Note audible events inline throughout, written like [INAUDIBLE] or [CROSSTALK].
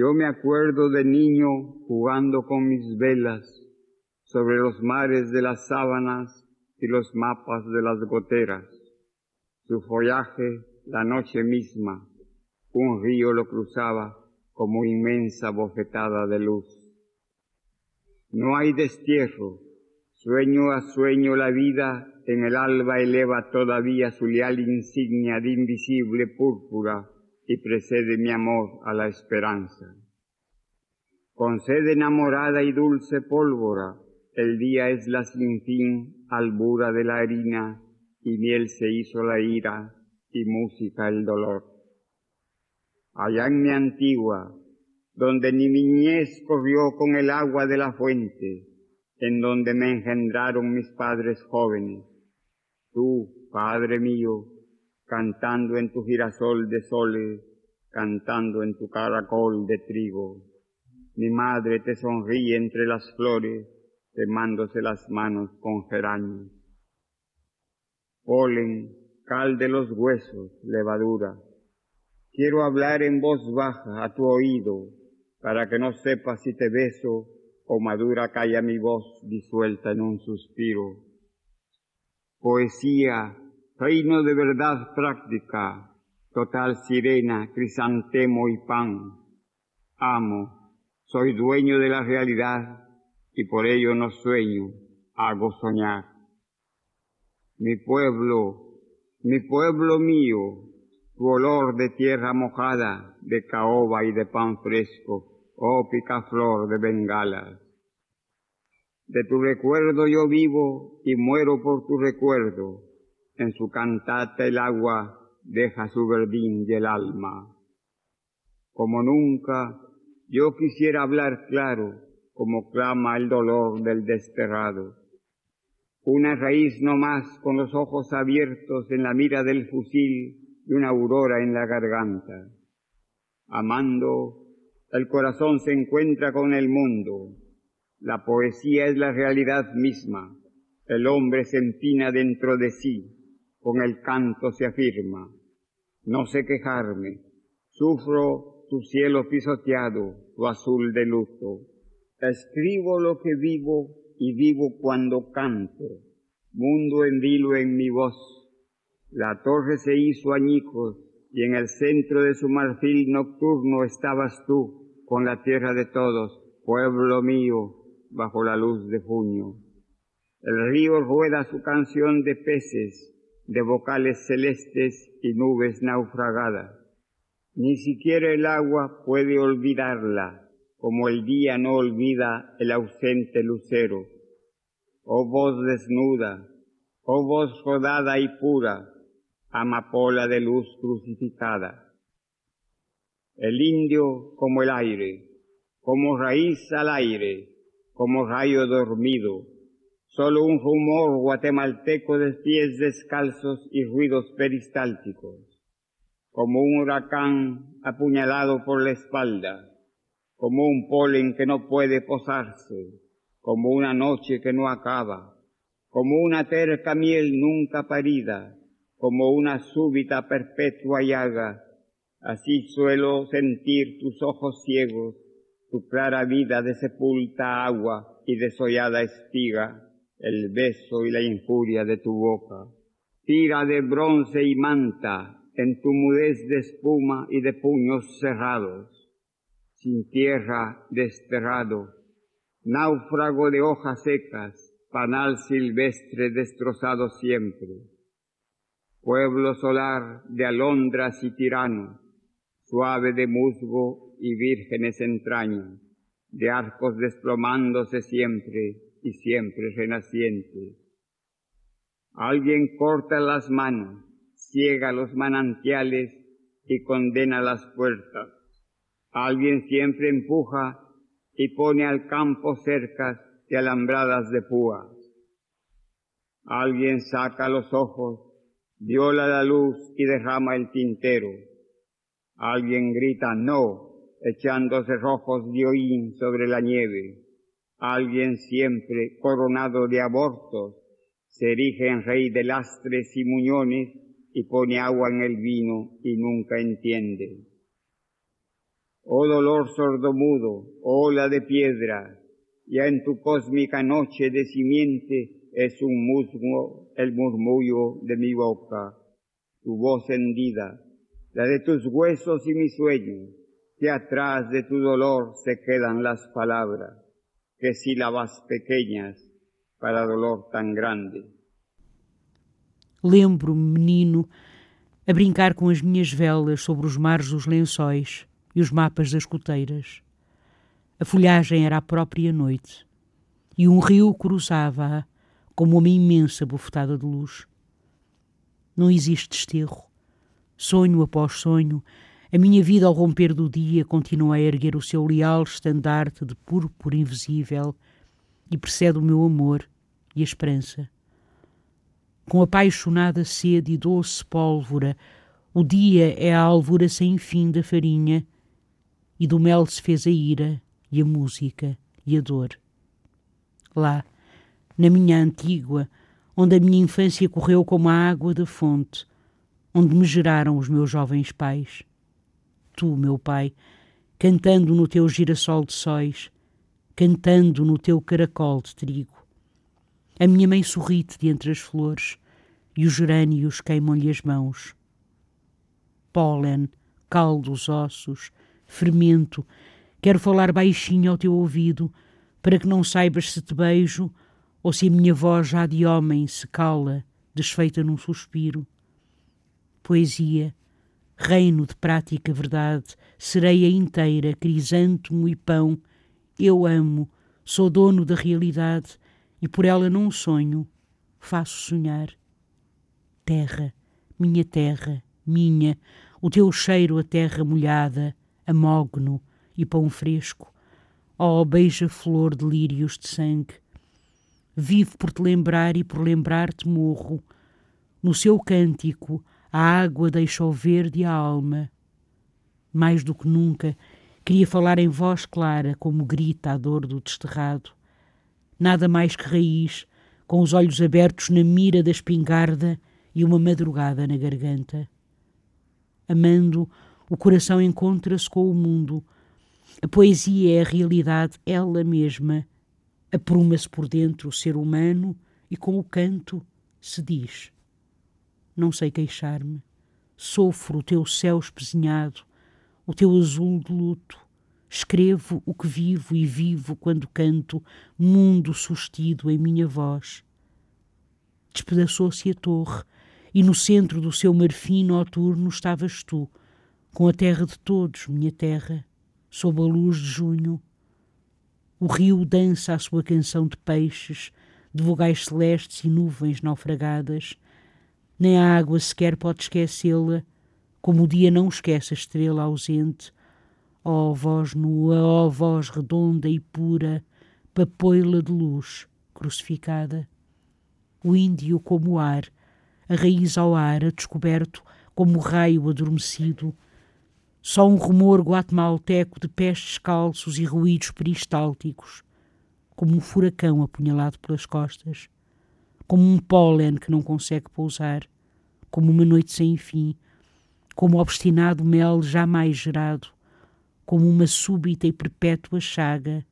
Yo me acuerdo de niño jugando con mis velas sobre los mares de las sábanas y los mapas de las goteras. Su follaje, la noche misma, un río lo cruzaba como inmensa bofetada de luz. No hay destierro, sueño a sueño la vida en el alba eleva todavía su leal insignia de invisible púrpura y precede mi amor a la esperanza. Con sed enamorada y dulce pólvora, el día es la sin fin albura de la harina, y miel se hizo la ira, y música el dolor. Allá en mi antigua, donde mi niñez corrió con el agua de la fuente, en donde me engendraron mis padres jóvenes, tú, Padre mío, cantando en tu girasol de soles, cantando en tu caracol de trigo. Mi madre te sonríe entre las flores, quemándose las manos con geranios. Polen, cal de los huesos, levadura. Quiero hablar en voz baja a tu oído, para que no sepas si te beso o madura calla mi voz disuelta en un suspiro. Poesía, reino de verdad práctica, total sirena, crisantemo y pan. Amo, soy dueño de la realidad y por ello no sueño, hago soñar. Mi pueblo, mi pueblo mío, tu olor de tierra mojada, de caoba y de pan fresco, oh picaflor de bengalas. De tu recuerdo yo vivo y muero por tu recuerdo. En su cantata el agua deja su verdín y el alma. Como nunca, yo quisiera hablar claro, como clama el dolor del desterrado. Una raíz no más con los ojos abiertos en la mira del fusil y una aurora en la garganta. Amando, el corazón se encuentra con el mundo. La poesía es la realidad misma. El hombre se empina dentro de sí. Con el canto se afirma. No sé quejarme. Sufro tu cielo pisoteado, tu azul de luto. Escribo lo que vivo y vivo cuando canto. Mundo en vilo en mi voz. La torre se hizo añicos y en el centro de su marfil nocturno estabas tú con la tierra de todos, pueblo mío, bajo la luz de junio. El río rueda su canción de peces, de vocales celestes y nubes naufragadas. Ni siquiera el agua puede olvidarla, como el día no olvida el ausente lucero. Oh voz desnuda, oh voz rodada y pura, amapola de luz crucificada. El indio como el aire, como raíz al aire, como rayo dormido, solo un rumor guatemalteco de pies descalzos y ruidos peristálticos, como un huracán apuñalado por la espalda, como un polen que no puede posarse, como una noche que no acaba, como una terca miel nunca parida, como una súbita perpetua llaga, así suelo sentir tus ojos ciegos, tu clara vida de sepulta agua y desollada espiga, el beso y la infuria de tu boca. Tira de bronce y manta en tu mudez de espuma y de puños cerrados, sin tierra desterrado, náufrago de hojas secas, panal silvestre destrozado siempre. Pueblo solar de alondras y tiranos, suave de musgo y vírgenes entrañas, de arcos desplomándose siempre y siempre renacientes. Alguien corta las manos, ciega los manantiales y condena las puertas. Alguien siempre empuja y pone al campo cercas y alambradas de púas. Alguien saca los ojos, viola la luz y derrama el tintero. Alguien grita no, echándose rojos de hollín sobre la nieve. Alguien siempre coronado de abortos se erige en rey de lastres y muñones y pone agua en el vino y nunca entiende. Oh dolor sordomudo, ola de piedra, ya en tu cósmica noche de simiente es un musgo el murmullo de mi boca, tu voz hendida, la de tus huesos y mi sueño, que atrás de tu dolor se quedan las palabras, que sílabas pequeñas para dolor tan grande. Lembro-me, menino, a brincar com as minhas velas sobre os mares dos lençóis e os mapas das coteiras. A folhagem era a própria noite e um rio cruzava-a como uma imensa bufetada de luz. Não existe desterro. Sonho após sonho, a minha vida ao romper do dia continua a erguer o seu leal estandarte de púrpura invisível e precede o meu amor e a esperança. Com apaixonada sede e doce pólvora, o dia é a alvura sem fim da farinha, e do mel se fez a ira e a música e a dor. Lá, na minha antígua, onde a minha infância correu como a água da fonte, onde me geraram os meus jovens pais. Tu, meu pai, cantando no teu girassol de sóis, cantando no teu caracol de trigo. A minha mãe sorri-te de entre as flores e os gerânios queimam-lhe as mãos. Pólen, caldo os ossos, fermento, quero falar baixinho ao teu ouvido, para que não saibas se te beijo ou se a minha voz já de homem se cala, desfeita num suspiro. Poesia, reino de prática verdade, sereia inteira, crisântemo e pão, eu amo, sou dono da realidade e por ela não sonho, faço sonhar. Terra, minha terra, minha, o teu cheiro a terra molhada, amógno e pão fresco, oh, beija-flor de lírios de sangue, Vivo por te lembrar e por lembrar-te morro. No seu cântico, a água deixa o verde a alma. Mais do que nunca, queria falar em voz clara, como grita a dor do desterrado. Nada mais que raiz, com os olhos abertos na mira da espingarda e uma madrugada na garganta. Amando, o coração encontra-se com o mundo. A poesia é a realidade ela mesma Apruma-se por dentro o ser humano e com o canto se diz: Não sei queixar-me, sofro o teu céu espesinhado, o teu azul de luto. Escrevo o que vivo e vivo quando canto, mundo sustido em minha voz. Despedaçou-se a torre, e no centro do seu marfim noturno estavas tu, com a terra de todos, minha terra, sob a luz de junho, o rio dança a sua canção de peixes, de vogais celestes e nuvens naufragadas. Nem a água sequer pode esquecê-la, como o dia não esquece a estrela ausente. Ó oh, voz nua, ó oh, voz redonda e pura, papoila de luz, crucificada. O índio como o ar, a raiz ao ar, a descoberto como o raio adormecido, só um rumor guatemalteco de pés descalços e ruídos peristálticos, como um furacão apunhalado pelas costas, como um pólen que não consegue pousar, como uma noite sem fim, como obstinado mel jamais gerado, como uma súbita e perpétua chaga.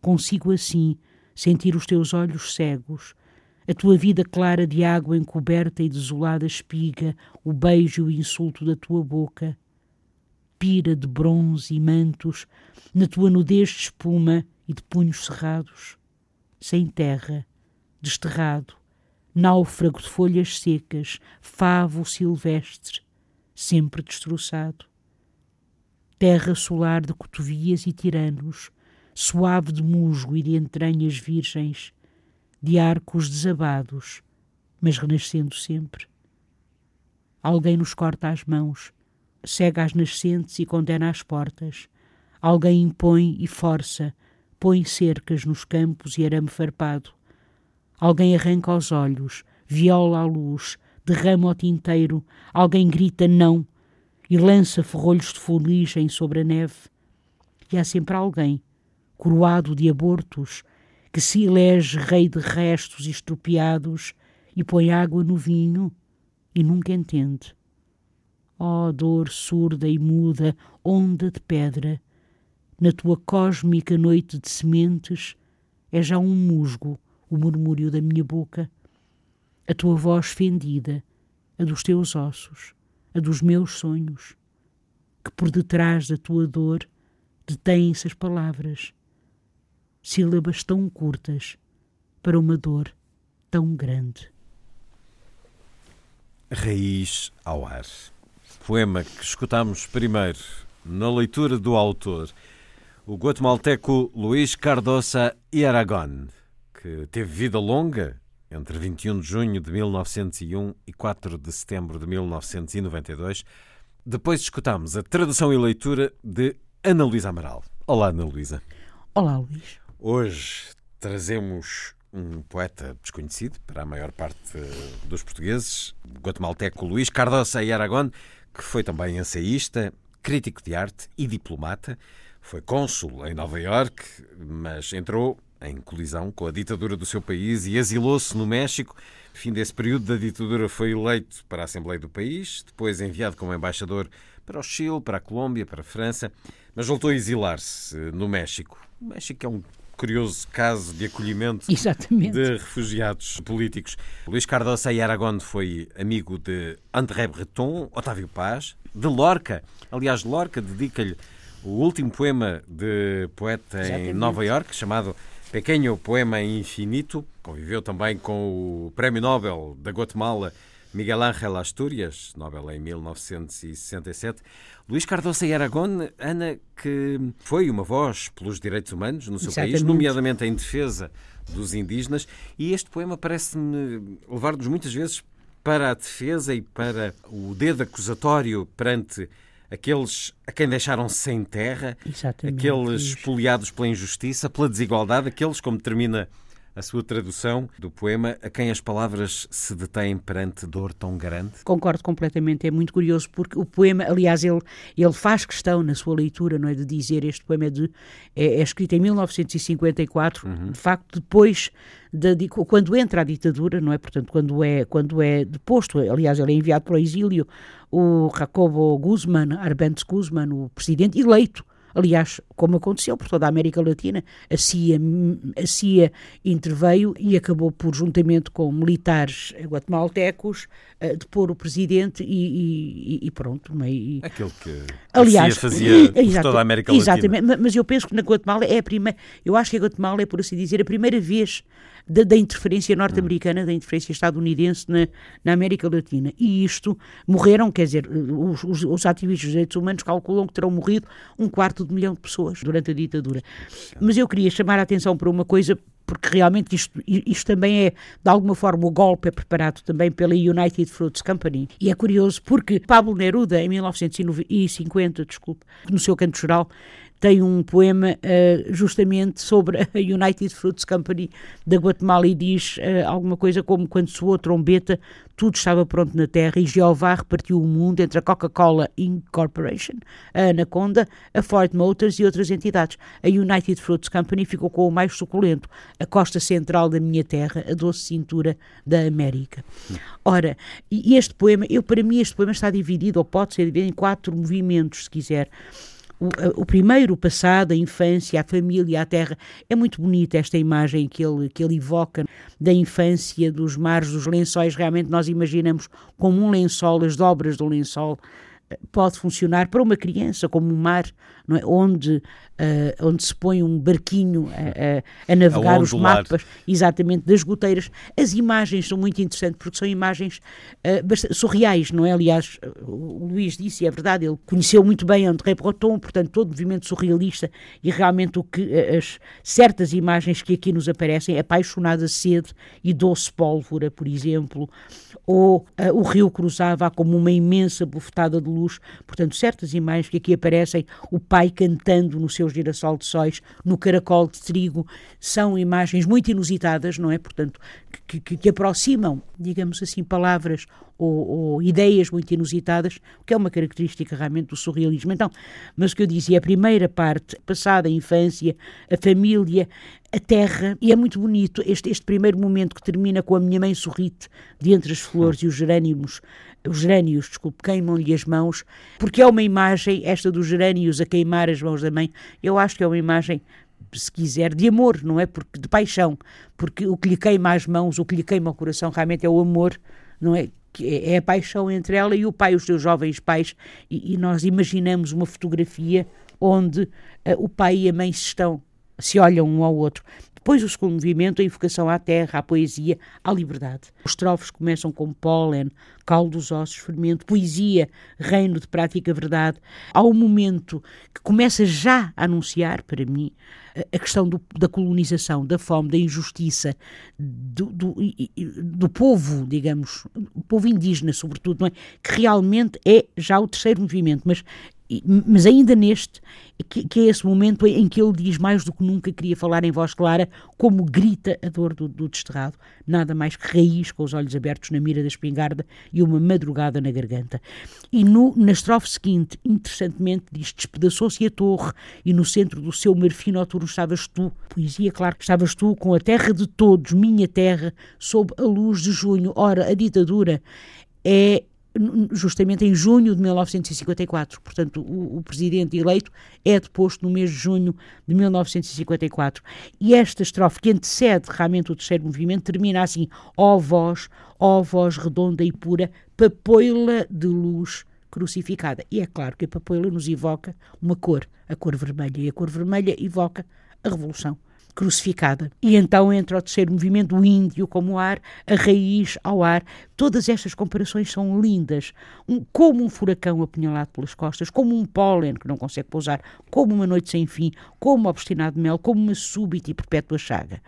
Consigo assim sentir os teus olhos cegos, a tua vida clara de água encoberta e desolada espiga, o beijo e o insulto da tua boca, pira de bronze e mantos, na tua nudez de espuma e de punhos cerrados, sem terra, desterrado, náufrago de folhas secas, favo silvestre, sempre destroçado. Terra solar de cotovias e tiranos, suave de musgo e de entranhas virgens, de arcos desabados, mas renascendo sempre. Alguém nos corta as mãos, cega as nascentes e condena as portas. Alguém impõe e força, põe cercas nos campos e arame farpado. Alguém arranca os olhos, viola a luz, derrama o tinteiro, alguém grita não e lança ferrolhos de fuligem sobre a neve. E há sempre alguém, coroado de abortos, que se elege rei de restos estropiados e põe água no vinho e nunca entende. Oh, dor surda e muda, onda de pedra, na tua cósmica noite de sementes é já um musgo o murmúrio da minha boca, a tua voz fendida, a dos teus ossos, a dos meus sonhos, que por detrás da tua dor detêm-se as palavras, sílabas tão curtas para uma dor tão grande. Raiz ao ar. Poema que escutamos primeiro na leitura do autor, o guatemalteco Luís Cardoça e Aragón, que teve vida longa entre 21 de junho de 1901 e 4 de setembro de 1992. Depois escutamos a tradução e leitura de Ana Luísa Amaral. Olá, Ana Luísa. Olá, Luís. Hoje trazemos um poeta desconhecido para a maior parte dos portugueses, guatemalteco Luís Cardoça e Aragón, que foi também ensaísta, crítico de arte e diplomata. Foi cônsul em Nova Iorque, mas entrou em colisão com a ditadura do seu país e exilou-se no México. Fim desse período da ditadura foi eleito para a Assembleia do país, depois enviado como embaixador para o Chile, para a Colômbia, para a França, mas voltou a exilar-se no México. O México é um curioso caso de acolhimento [LAUGHS] Exatamente. de refugiados políticos. Luís Cardoça e Aragón foi amigo de André Breton, Otávio Paz, de Lorca. Aliás, Lorca dedica-lhe o último poema de poeta Exatamente. em Nova Iorque, chamado Pequeno Poema Infinito. Conviveu também com o Prémio Nobel da Guatemala, Miguel Ángel Asturias, Nobel em 1967. Luís Cardoso e Aragón, Ana, que foi uma voz pelos direitos humanos no seu Exatamente. país, nomeadamente em defesa dos indígenas, e este poema parece-me levar-nos muitas vezes para a defesa e para o dedo acusatório perante aqueles a quem deixaram sem terra, Exatamente. aqueles espoliados pela injustiça, pela desigualdade, aqueles, como termina a sua tradução do poema, a quem as palavras se detêm perante dor tão grande? Concordo completamente, é muito curioso, porque o poema, aliás, ele, ele faz questão na sua leitura, não é, de dizer, este poema é, de, é, é escrito em 1954, uhum. de facto, depois de, quando entra a ditadura, não é, portanto, quando é, quando é deposto, aliás, ele é enviado para o exílio, o Jacobo Guzman, Arbenz Guzman, o presidente eleito, Aliás, como aconteceu por toda a América Latina, a CIA, a CIA interveio e acabou por, juntamente com militares guatemaltecos, uh, depor o presidente e, e, e pronto. E, Aquilo que aliás, a CIA fazia por toda a América Latina. Exatamente, mas eu penso que na Guatemala é a primeira, eu acho que a Guatemala é, por assim dizer, a primeira vez da, da interferência norte-americana, da interferência estadunidense na, na, América Latina. E isto, morreram, quer dizer, os, os, os, ativistas dos direitos humanos calculam que terão morrido um quarto de milhão de pessoas durante a ditadura. Mas eu queria chamar a atenção para uma coisa porque realmente isto, isto também é, de alguma forma, o golpe é preparado também pela United Fruits Company. E é curioso porque Pablo Neruda, em 1950, desculpe, no seu canto geral, tem um poema uh, justamente sobre a United Fruits Company da Guatemala e diz uh, alguma coisa como quando soou a trombeta, tudo estava pronto na terra e Jeová repartiu o mundo entre a Coca-Cola Incorporation, a Anaconda, a Ford Motors e outras entidades. A United Fruits Company ficou com o mais suculento, a costa central da minha terra, a doce cintura da América. Ora, este poema, eu para mim este poema está dividido, ou pode ser dividido em quatro movimentos, se quiser o, o, primeiro passado, a infância, a família, a terra. É muito bonita esta imagem que ele, que ele evoca da infância, dos mares, dos lençóis. Realmente nós imaginamos como um lençol, as dobras do lençol eh, pode funcionar para uma criança como um mar, é? onde, uh, onde se põe um barquinho a, a, a navegar os mapas exatamente das goteiras. As imagens são muito interessantes porque são imagens uh, bastante surreais, não é? Aliás, o Luís disse, e é verdade, ele conheceu muito bem André Breton, portanto, todo o movimento surrealista e realmente o que as certas imagens que aqui nos aparecem, apaixonada sede e doce pólvora, por exemplo, ou uh, o rio cruzava como uma imensa bufetada de luz. Portanto, certas imagens que aqui aparecem, o pai cantando no seu girassol de sóis, no caracol de trigo, são imagens muito inusitadas, não é? Portanto, que, que, que aproximam, digamos assim, palavras ou, ou, ideias muito inusitadas, o que é uma característica realmente do surrealismo. Então, mas o que eu dizia, a primeira parte, passada a infância, a família, a terra, e é muito bonito este, este primeiro momento que termina com a minha mãe sorrite de entre as flores e os gerânios, os gerânios, desculpe, queimam-lhe as mãos, porque é uma imagem, esta dos gerânios a queimar as mãos da mãe, eu acho que é uma imagem se quiser, de amor, não é? Porque de paixão, porque o que lhe queima as mãos, o que lhe queima o coração realmente é o amor, não é? É, é a paixão entre ela e o pai, os seus jovens pais, e, e nós imaginamos uma fotografia onde uh, o pai e a mãe se estão, se olham um ao outro. Depois o segundo movimento, a invocação à terra, à poesia, à liberdade. Os trofos começam com pólen, caldo dos ossos, fermento, poesia, reino de prática verdade. Há um momento que começa já a anunciar, para mim, a questão do, da colonização, da fome, da injustiça, do, do, do povo, digamos, o povo indígena, sobretudo, não é? que realmente é já o terceiro movimento, mas mas ainda neste, que, que, é esse momento em que ele diz mais do que nunca queria falar em voz clara, como grita a dor do, do desterrado, nada mais que raiz com os olhos abertos na mira da espingarda e uma madrugada na garganta. E no, na estrofe seguinte, interessantemente, diz: Despedaçou-se a torre e no centro do seu marfim noturno estavas tu. Poesia, claro, estavas tu com a terra de todos, minha terra, sob a luz de junho. Ora, a ditadura é justamente em junho de 1954. Portanto, o, o, presidente eleito é deposto no mês de junho de 1954. E esta estrofe, que antecede realmente o terceiro movimento, termina assim: Ó oh voz, ó oh voz redonda e pura, papoila de luz crucificada. E é claro que a papoila nos evoca uma cor, a cor vermelha, e a cor vermelha evoca a revolução crucificada. E então entra o terceiro movimento, o índio como ar, a raiz ao ar. Todas estas comparações são lindas. Um, como um furacão apunhalado pelas costas, como um pólen que não consegue pousar, como uma noite sem fim, como um obstinado mel, como uma súbita e perpétua chaga.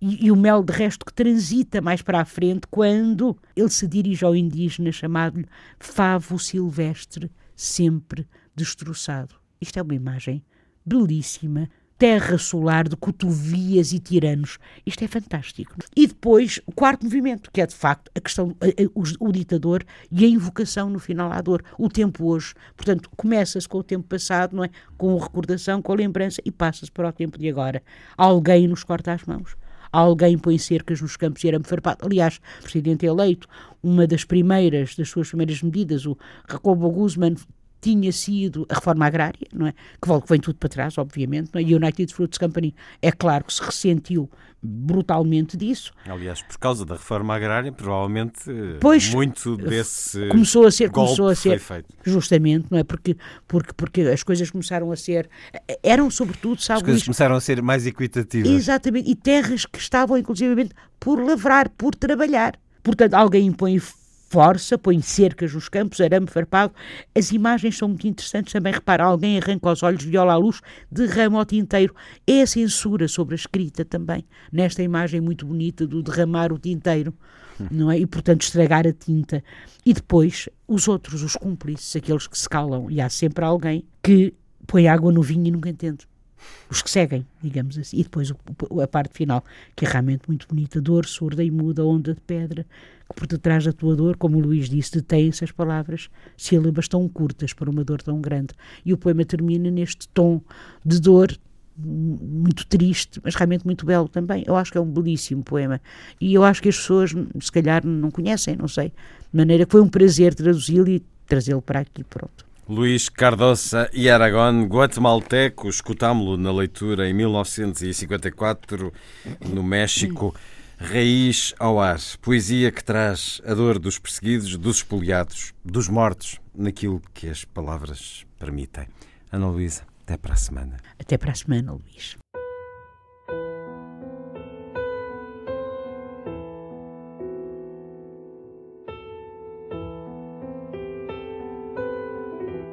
E, e, o mel, de resto, que transita mais para a frente quando ele se dirige ao indígena chamado-lhe Favo Silvestre, sempre destroçado. Isto é uma imagem belíssima terra solar de cotovias e tiranos. Isto é fantástico. E depois o quarto movimento, que é de facto a questão, o, o ditador e a invocação no final à dor, o tempo hoje. Portanto, começa-se com o tempo passado, não é? Com a recordação, com a lembrança e passa-se para o tempo de agora. Alguém nos corta as mãos alguém põe cercas nos campos de arame farpado. Aliás, o presidente eleito, uma das primeiras, das suas primeiras medidas, o Jacobo Guzman, tinha sido a reforma agrária, não é? Que vem tudo para trás, obviamente, não é? E a United Fruits Company, é claro que se ressentiu brutalmente disso. Aliás, por causa da reforma agrária, provavelmente pois, muito desse começou a ser, começou a ser justamente, não é? Porque, porque, porque as coisas começaram a ser eram sobretudo, sabe, as coisas começaram a ser mais equitativas. Exatamente, e terras que estavam inclusivamente por lavrar, por trabalhar. Portanto, alguém impõe força, põe cercas nos campos, arame farpado. As imagens são muito interessantes também. Repara, alguém arranca os olhos, viola a luz, derrama o tinteiro. É a censura sobre a escrita também, nesta imagem muito bonita do derramar o tinteiro. Não é? E, portanto, estragar a tinta. E depois, os outros, os cúmplices, aqueles que se calam. E há sempre alguém que põe água no vinho e nunca entende os que seguem, digamos assim. E depois o, a parte final, que é realmente muito bonita: dor surda e muda, onda de pedra, que por detrás da tua dor, como o Luís disse, detém-se as palavras, sílabas tão curtas para uma dor tão grande. E o poema termina neste tom de dor muito triste, mas realmente muito belo também. Eu acho que é um belíssimo poema. E eu acho que as pessoas, se calhar, não conhecem, não sei. De maneira que foi um prazer traduzi-lo e trazê-lo para aqui. Pronto. Luís Cardoça e Aragón, guatemalteco, escutámo-lo na leitura em 1954 no México. Raiz ao ar, poesia que traz a dor dos perseguidos, dos espoliados, dos mortos, naquilo que as palavras permitem. Ana Luísa. Até para a semana. Até para a semana, Luís.